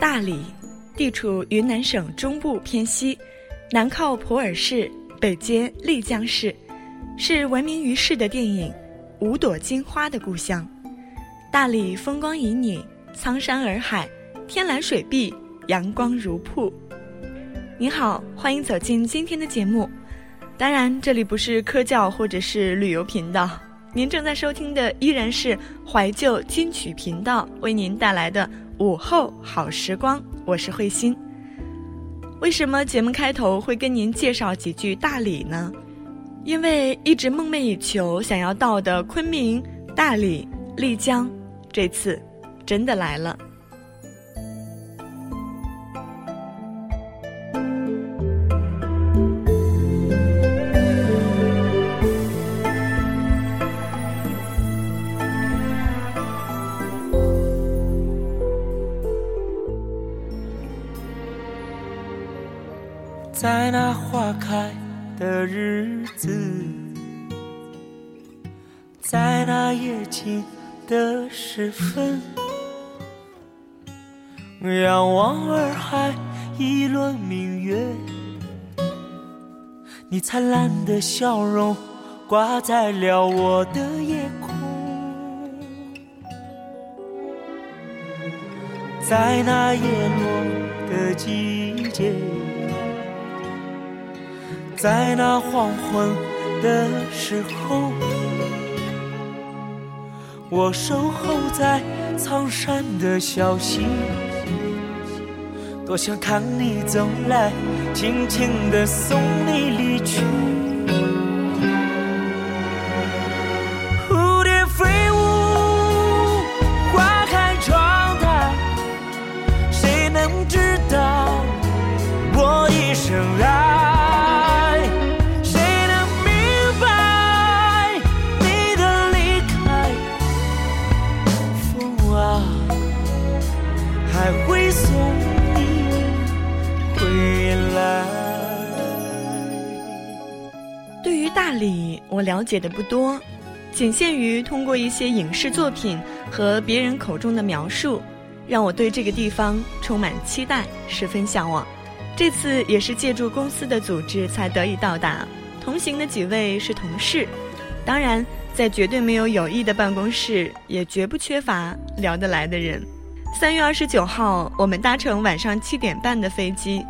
大理，地处云南省中部偏西，南靠普洱市，北接丽江市，是闻名于世的电影《五朵金花》的故乡。大理风光旖旎，苍山洱海，天蓝水碧，阳光如瀑。您好，欢迎走进今天的节目。当然，这里不是科教或者是旅游频道。您正在收听的依然是怀旧金曲频道为您带来的午后好时光，我是慧心。为什么节目开头会跟您介绍几句大理呢？因为一直梦寐以求想要到的昆明、大理、丽江，这次真的来了。在那花开的日子，在那夜静的时分，仰望洱海一轮明月，你灿烂的笑容挂在了我的夜空，在那叶落的季节。在那黄昏的时候，我守候在苍山的小溪，多想看你走来，轻轻地送你离去。了解的不多，仅限于通过一些影视作品和别人口中的描述，让我对这个地方充满期待，十分向往。这次也是借助公司的组织才得以到达，同行的几位是同事，当然在绝对没有友谊的办公室，也绝不缺乏聊得来的人。三月二十九号，我们搭乘晚上七点半的飞机，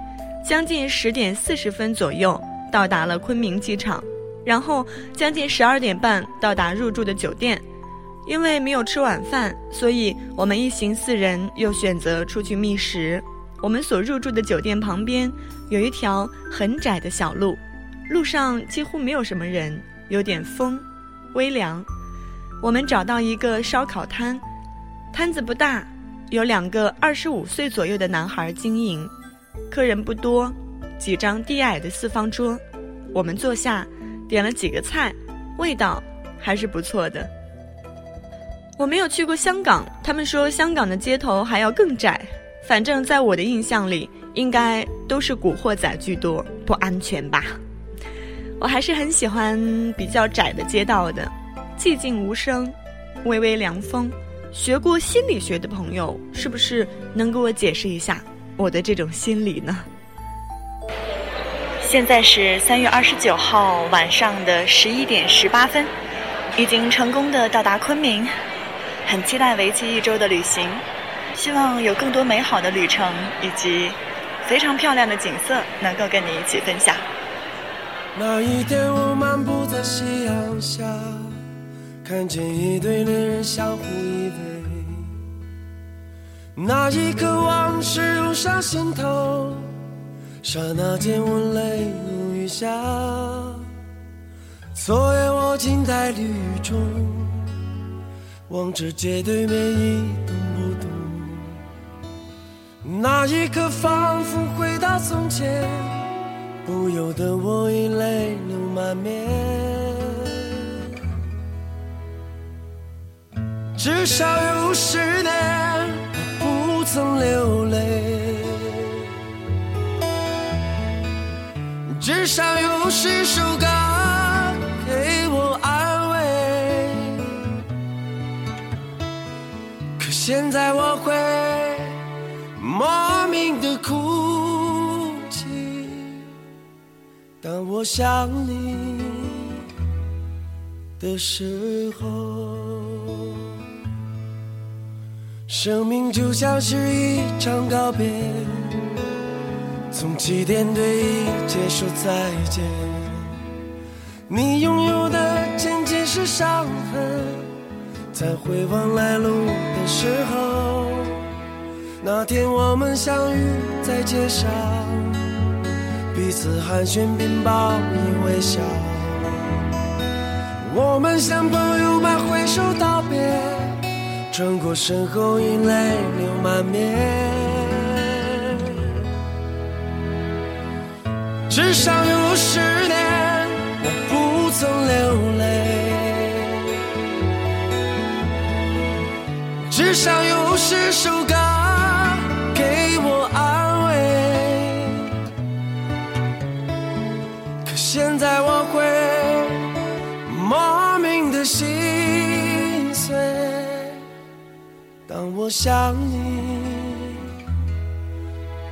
将近十点四十分左右到达了昆明机场。然后将近十二点半到达入住的酒店，因为没有吃晚饭，所以我们一行四人又选择出去觅食。我们所入住的酒店旁边有一条很窄的小路，路上几乎没有什么人，有点风，微凉。我们找到一个烧烤摊，摊子不大，有两个二十五岁左右的男孩经营，客人不多，几张低矮的四方桌，我们坐下。点了几个菜，味道还是不错的。我没有去过香港，他们说香港的街头还要更窄。反正在我的印象里，应该都是古惑仔居多，不安全吧？我还是很喜欢比较窄的街道的，寂静无声，微微凉风。学过心理学的朋友，是不是能给我解释一下我的这种心理呢？现在是三月二十九号晚上的十一点十八分，已经成功的到达昆明，很期待为期一周的旅行，希望有更多美好的旅程以及非常漂亮的景色能够跟你一起分享。那一天我漫步在夕阳下，看见一对恋人相互依偎，那一刻往事涌上心头。刹那间，我泪如雨下。昨夜我静在绿雨中，望着街对面一动不动。那一刻，仿佛回到从前，不由得我已泪流满面。至少有十年我不曾流泪。至少有十首歌给我安慰可现在我会莫名的哭泣当我想你的时候生命就像是一场告别。从起点对一切说再见。你拥有的仅仅是伤痕，在回望来路的时候，那天我们相遇在街上。彼此寒暄并报以微笑，我们像朋友般挥手道别，转过身后已泪流满面。至少有十年我不曾流泪，至少有十首歌给我安慰。可。现在我会莫名的心碎，当我想你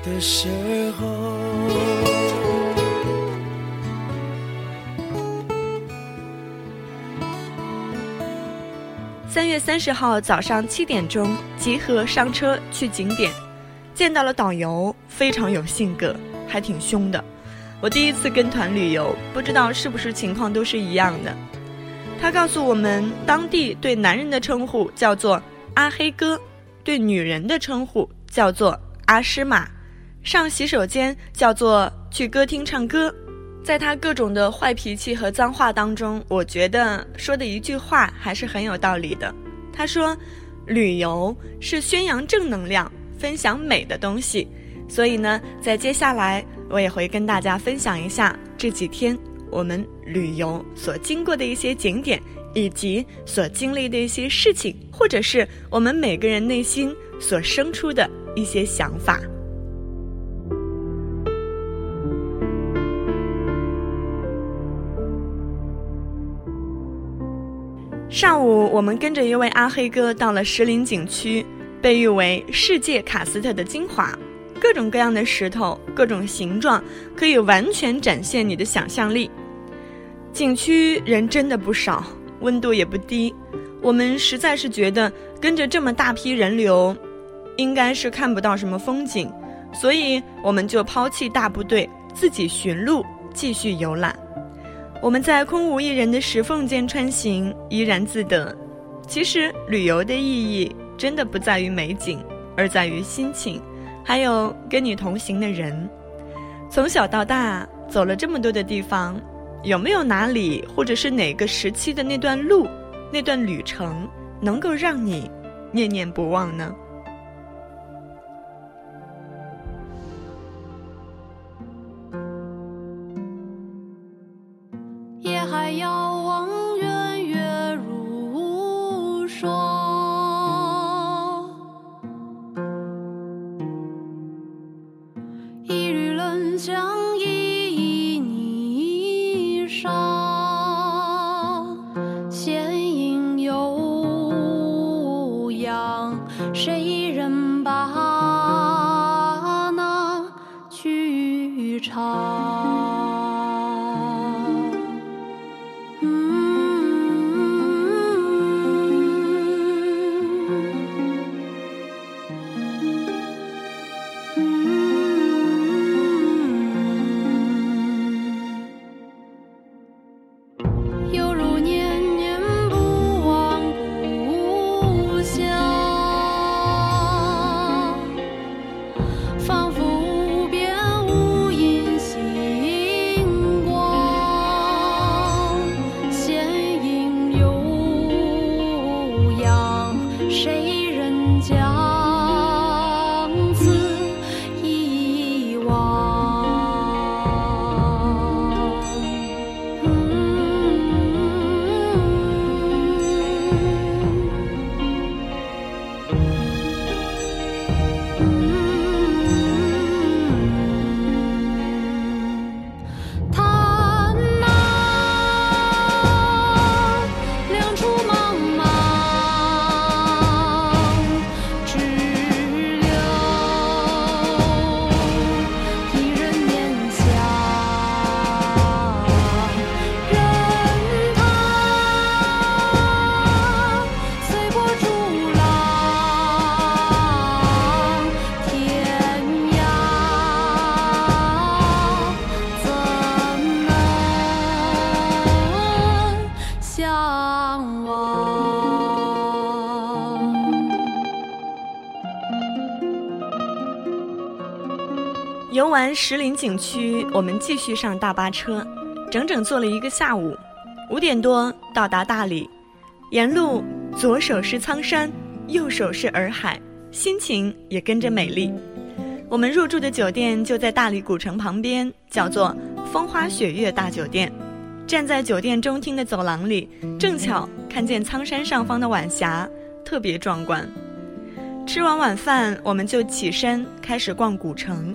的时候。三月三十号早上七点钟集合上车去景点，见到了导游，非常有性格，还挺凶的。我第一次跟团旅游，不知道是不是情况都是一样的。他告诉我们，当地对男人的称呼叫做阿黑哥，对女人的称呼叫做阿诗玛，上洗手间叫做去歌厅唱歌。在他各种的坏脾气和脏话当中，我觉得说的一句话还是很有道理的。他说，旅游是宣扬正能量、分享美的东西，所以呢，在接下来。我也会跟大家分享一下这几天我们旅游所经过的一些景点，以及所经历的一些事情，或者是我们每个人内心所生出的一些想法。上午，我们跟着一位阿黑哥到了石林景区，被誉为世界喀斯特的精华。各种各样的石头，各种形状，可以完全展现你的想象力。景区人真的不少，温度也不低。我们实在是觉得跟着这么大批人流，应该是看不到什么风景，所以我们就抛弃大部队，自己寻路继续游览。我们在空无一人的石缝间穿行，怡然自得。其实旅游的意义真的不在于美景，而在于心情。还有跟你同行的人，从小到大走了这么多的地方，有没有哪里或者是哪个时期的那段路、那段旅程，能够让你念念不忘呢？完石林景区，我们继续上大巴车，整整坐了一个下午。五点多到达大理，沿路左手是苍山，右手是洱海，心情也跟着美丽。我们入住的酒店就在大理古城旁边，叫做风花雪月大酒店。站在酒店中厅的走廊里，正巧看见苍山上方的晚霞，特别壮观。吃完晚饭，我们就起身开始逛古城。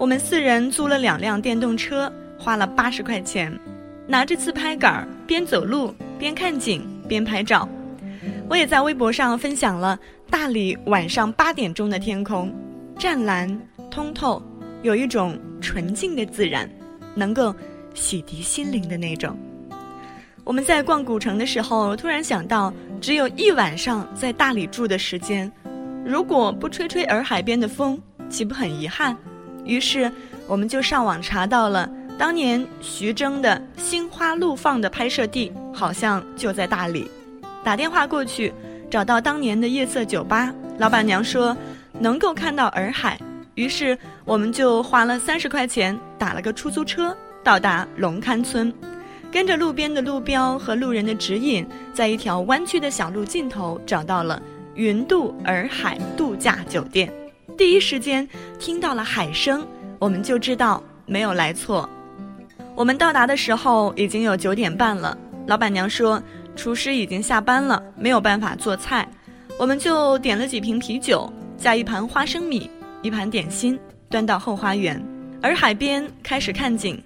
我们四人租了两辆电动车，花了八十块钱，拿着自拍杆边走路边看景边拍照。我也在微博上分享了大理晚上八点钟的天空。湛蓝通透，有一种纯净的自然，能够洗涤心灵的那种。我们在逛古城的时候，突然想到，只有一晚上在大理住的时间，如果不吹吹洱海边的风，岂不很遗憾？于是，我们就上网查到了当年徐峥的《心花怒放》的拍摄地，好像就在大理。打电话过去，找到当年的夜色酒吧，老板娘说。能够看到洱海，于是我们就花了三十块钱打了个出租车，到达龙龛村，跟着路边的路标和路人的指引，在一条弯曲的小路尽头找到了云渡洱海度假酒店。第一时间听到了海声，我们就知道没有来错。我们到达的时候已经有九点半了，老板娘说厨师已经下班了，没有办法做菜，我们就点了几瓶啤酒。加一盘花生米，一盘点心，端到后花园，而海边开始看景。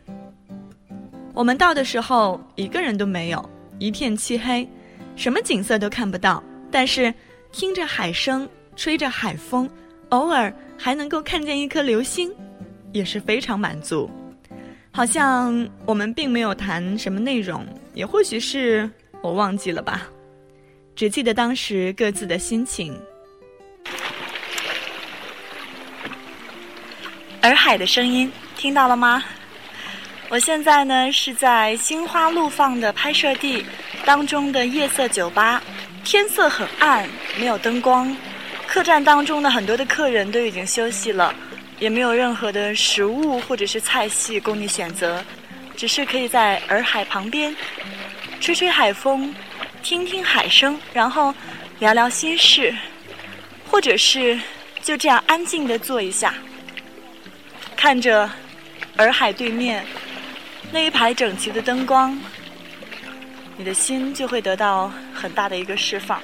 我们到的时候一个人都没有，一片漆黑，什么景色都看不到。但是听着海声，吹着海风，偶尔还能够看见一颗流星，也是非常满足。好像我们并没有谈什么内容，也或许是我忘记了吧，只记得当时各自的心情。洱海的声音听到了吗？我现在呢是在《心花怒放》的拍摄地当中的夜色酒吧，天色很暗，没有灯光。客栈当中的很多的客人都已经休息了，也没有任何的食物或者是菜系供你选择，只是可以在洱海旁边吹吹海风，听听海声，然后聊聊心事，或者是就这样安静的坐一下。看着洱海对面那一排整齐的灯光，你的心就会得到很大的一个释放。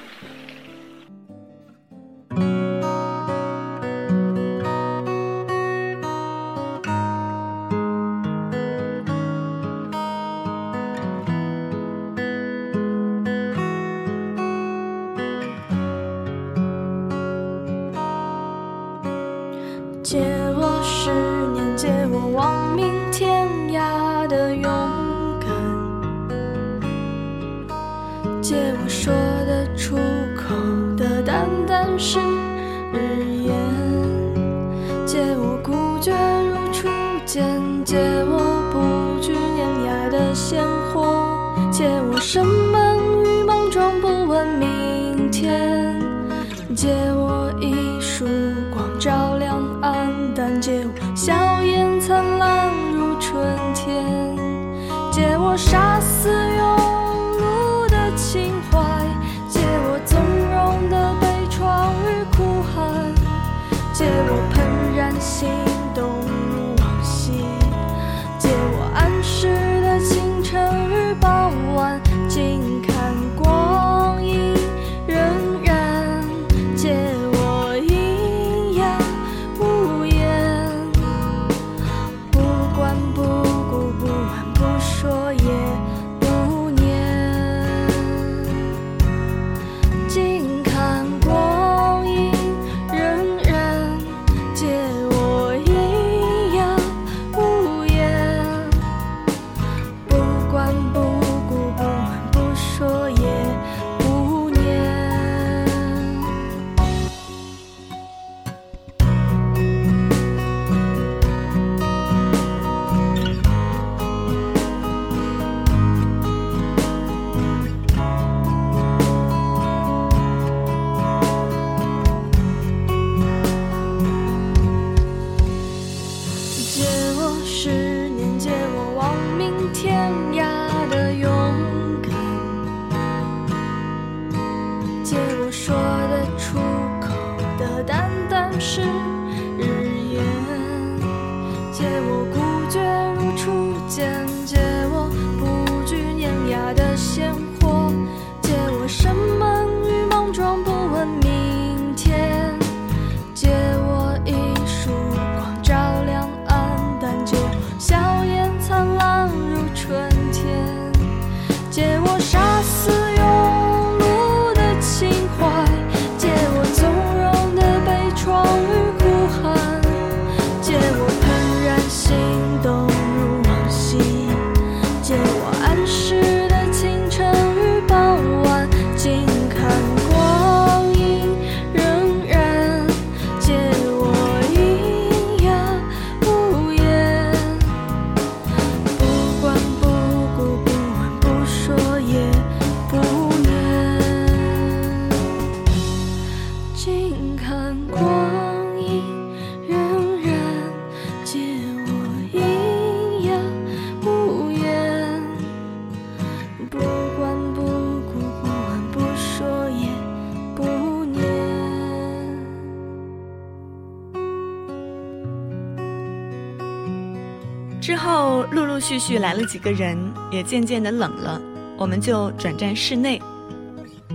之后陆陆续续来了几个人，也渐渐的冷了，我们就转战室内。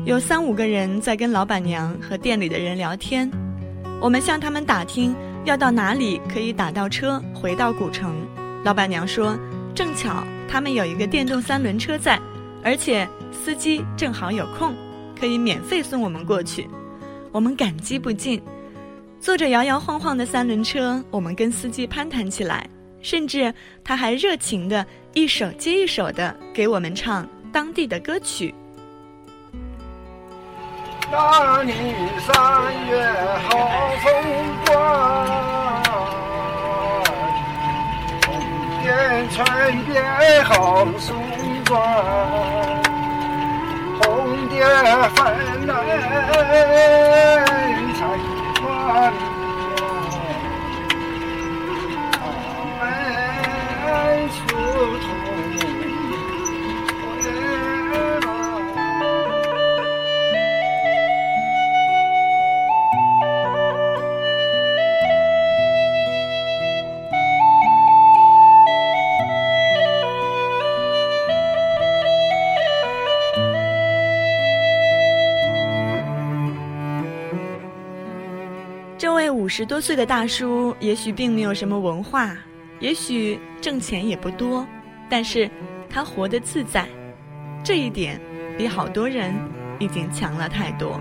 有三五个人在跟老板娘和店里的人聊天，我们向他们打听要到哪里可以打到车回到古城。老板娘说，正巧他们有一个电动三轮车在，而且司机正好有空，可以免费送我们过去。我们感激不尽，坐着摇摇晃晃的三轮车，我们跟司机攀谈起来。甚至他还热情的一首接一首的给我们唱当地的歌曲。那年三月好风光，红遍春边好松庄，红蝶纷来采花十多岁的大叔，也许并没有什么文化，也许挣钱也不多，但是他活得自在，这一点比好多人已经强了太多。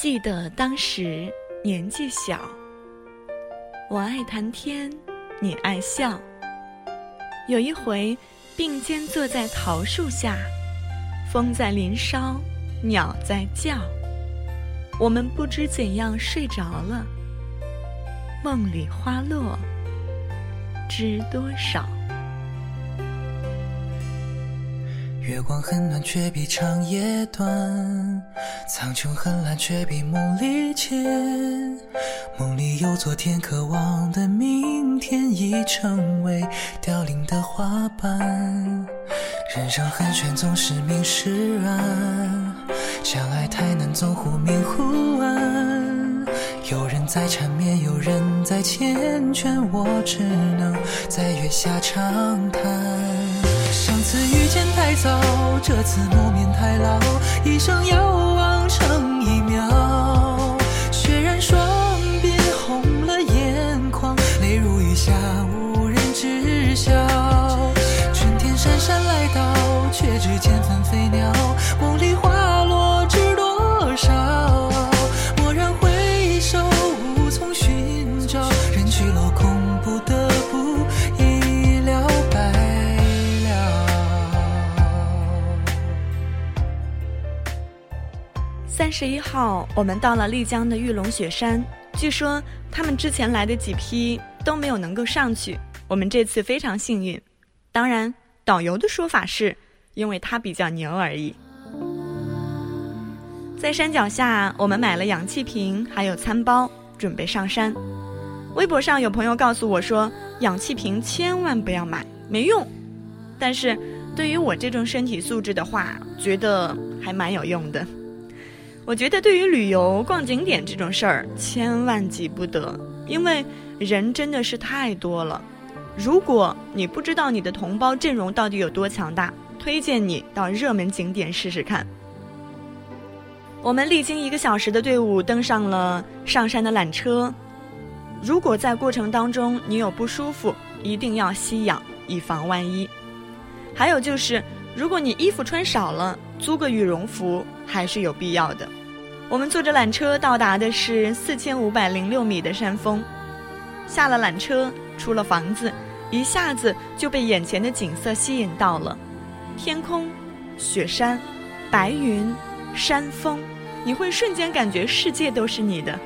记得当时年纪小，我爱谈天，你爱笑。有一回，并肩坐在桃树下，风在林梢，鸟在叫。我们不知怎样睡着了，梦里花落知多少。月光很暖，却比长夜短；苍穹很蓝，却比梦里浅。梦里有昨天，渴望的明天已成为凋零的花瓣。人生很悬，总是明是暗，相爱太难，总忽明忽暗。有人在缠绵，有人在缱绻，我只能在月下长叹。太早，这次谋面太老，一生遥望成十一号，我们到了丽江的玉龙雪山。据说他们之前来的几批都没有能够上去，我们这次非常幸运。当然，导游的说法是，因为他比较牛而已。在山脚下，我们买了氧气瓶，还有餐包，准备上山。微博上有朋友告诉我说，氧气瓶千万不要买，没用。但是，对于我这种身体素质的话，觉得还蛮有用的。我觉得对于旅游逛景点这种事儿，千万急不得，因为人真的是太多了。如果你不知道你的同胞阵容到底有多强大，推荐你到热门景点试试看。我们历经一个小时的队伍，登上了上山的缆车。如果在过程当中你有不舒服，一定要吸氧，以防万一。还有就是，如果你衣服穿少了，租个羽绒服还是有必要的。我们坐着缆车到达的是四千五百零六米的山峰，下了缆车，出了房子，一下子就被眼前的景色吸引到了。天空、雪山、白云、山峰，你会瞬间感觉世界都是你的。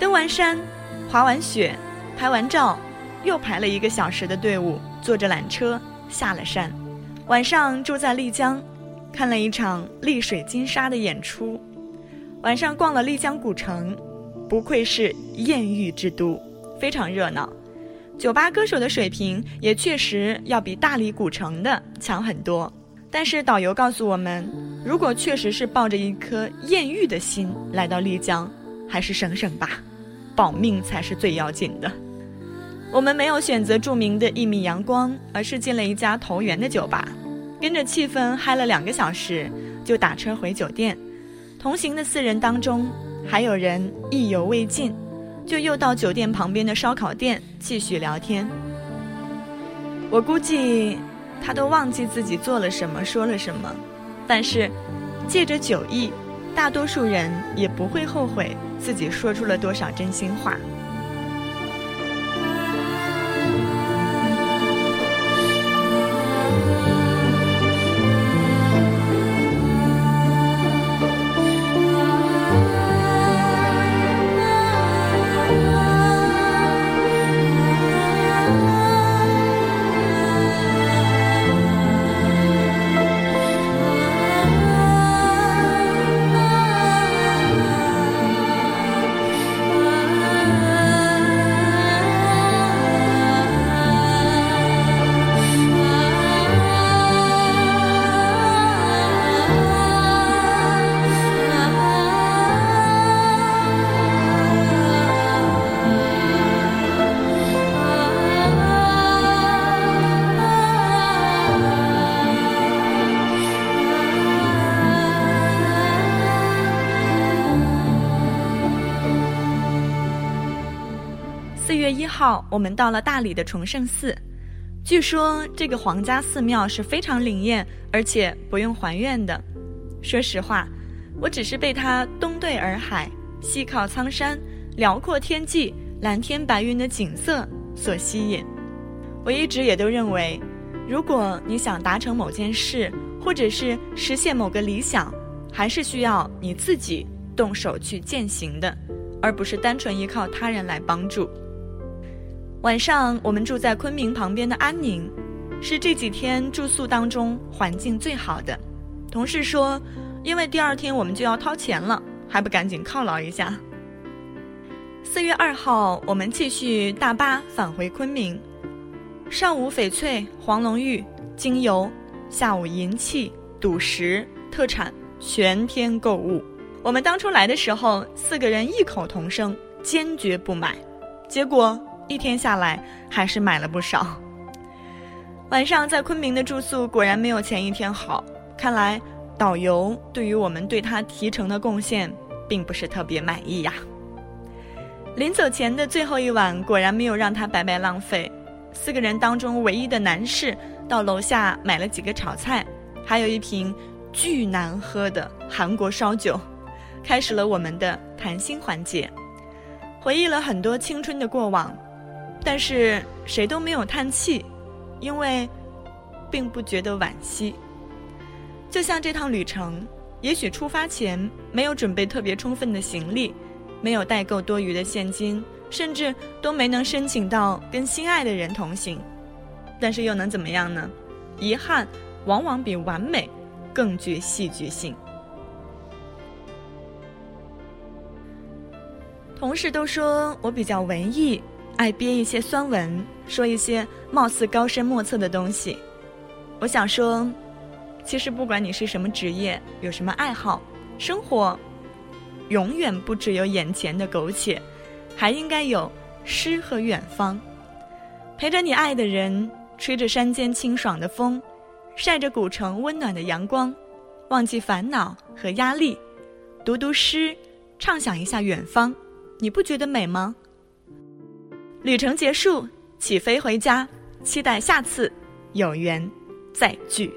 登完山，滑完雪，拍完照，又排了一个小时的队伍，坐着缆车下了山。晚上住在丽江，看了一场丽水金沙的演出。晚上逛了丽江古城，不愧是艳遇之都，非常热闹。酒吧歌手的水平也确实要比大理古城的强很多。但是导游告诉我们，如果确实是抱着一颗艳遇的心来到丽江，还是省省吧，保命才是最要紧的。我们没有选择著名的一米阳光，而是进了一家投缘的酒吧，跟着气氛嗨了两个小时，就打车回酒店。同行的四人当中，还有人意犹未尽，就又到酒店旁边的烧烤店继续聊天。我估计他都忘记自己做了什么，说了什么，但是借着酒意，大多数人也不会后悔自己说出了多少真心话。号，我们到了大理的崇圣寺。据说这个皇家寺庙是非常灵验，而且不用还愿的。说实话，我只是被它东对洱海、西靠苍山、辽阔天际、蓝天白云的景色所吸引。我一直也都认为，如果你想达成某件事，或者是实现某个理想，还是需要你自己动手去践行的，而不是单纯依靠他人来帮助。晚上我们住在昆明旁边的安宁，是这几天住宿当中环境最好的。同事说，因为第二天我们就要掏钱了，还不赶紧犒劳一下。四月二号，我们继续大巴返回昆明。上午翡翠、黄龙玉、精油，下午银器、赌石、特产，全天购物。我们当初来的时候，四个人异口同声，坚决不买。结果。一天下来，还是买了不少。晚上在昆明的住宿果然没有前一天好，看来导游对于我们对他提成的贡献，并不是特别满意呀。临走前的最后一晚，果然没有让他白白浪费。四个人当中唯一的男士到楼下买了几个炒菜，还有一瓶巨难喝的韩国烧酒，开始了我们的谈心环节，回忆了很多青春的过往。但是谁都没有叹气，因为并不觉得惋惜。就像这趟旅程，也许出发前没有准备特别充分的行李，没有带够多余的现金，甚至都没能申请到跟心爱的人同行。但是又能怎么样呢？遗憾往往比完美更具戏剧性。同事都说我比较文艺，爱憋一些酸文，说一些貌似高深莫测的东西。我想说，其实不管你是什么职业，有什么爱好，生活永远不只有眼前的苟且，还应该有诗和远方，陪着你爱的人，吹着山间清爽的风，晒着古城温暖的阳光，忘记烦恼和压力，读读诗，畅想一下远方。你不觉得美吗？旅程结束，起飞回家，期待下次有缘再聚。